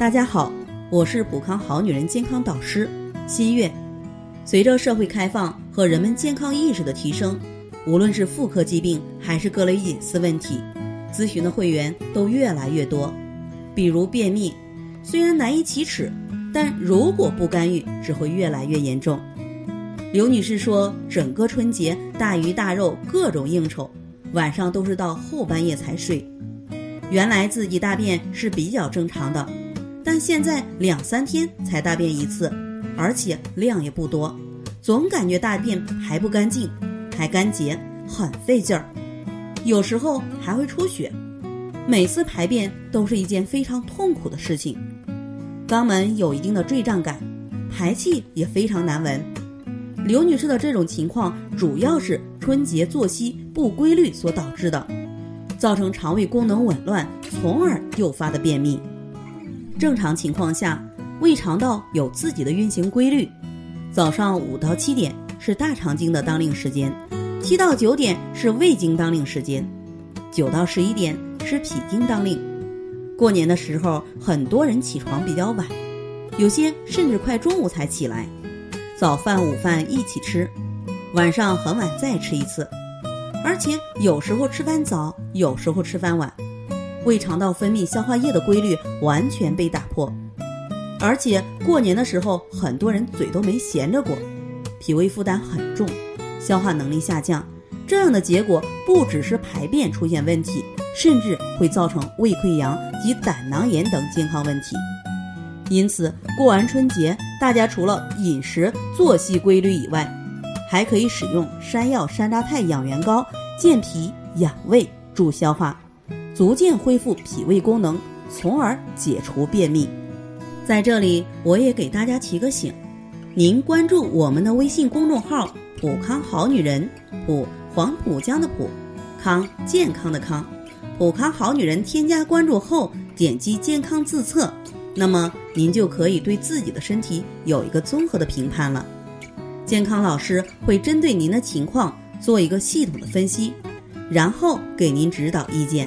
大家好，我是普康好女人健康导师新月。随着社会开放和人们健康意识的提升，无论是妇科疾病还是各类隐私问题，咨询的会员都越来越多。比如便秘，虽然难以启齿，但如果不干预，只会越来越严重。刘女士说，整个春节大鱼大肉，各种应酬，晚上都是到后半夜才睡。原来自己大便是比较正常的。但现在两三天才大便一次，而且量也不多，总感觉大便排不干净，还干结，很费劲儿，有时候还会出血，每次排便都是一件非常痛苦的事情，肛门有一定的坠胀感，排气也非常难闻。刘女士的这种情况主要是春节作息不规律所导致的，造成肠胃功能紊乱，从而诱发的便秘。正常情况下，胃肠道有自己的运行规律。早上五到七点是大肠经的当令时间，七到九点是胃经当令时间，九到十一点是脾经当令。过年的时候，很多人起床比较晚，有些甚至快中午才起来，早饭、午饭一起吃，晚上很晚再吃一次，而且有时候吃饭早，有时候吃饭晚。胃肠道分泌消化液的规律完全被打破，而且过年的时候，很多人嘴都没闲着过，脾胃负担很重，消化能力下降。这样的结果不只是排便出现问题，甚至会造成胃溃疡及胆囊炎等健康问题。因此，过完春节，大家除了饮食作息规律以外，还可以使用山药山楂肽养元膏，健脾养胃，助消化。逐渐恢复脾胃功能，从而解除便秘。在这里，我也给大家提个醒：您关注我们的微信公众号“普康好女人”，普黄浦江的普，康健康的康，普康好女人。添加关注后，点击健康自测，那么您就可以对自己的身体有一个综合的评判了。健康老师会针对您的情况做一个系统的分析，然后给您指导意见。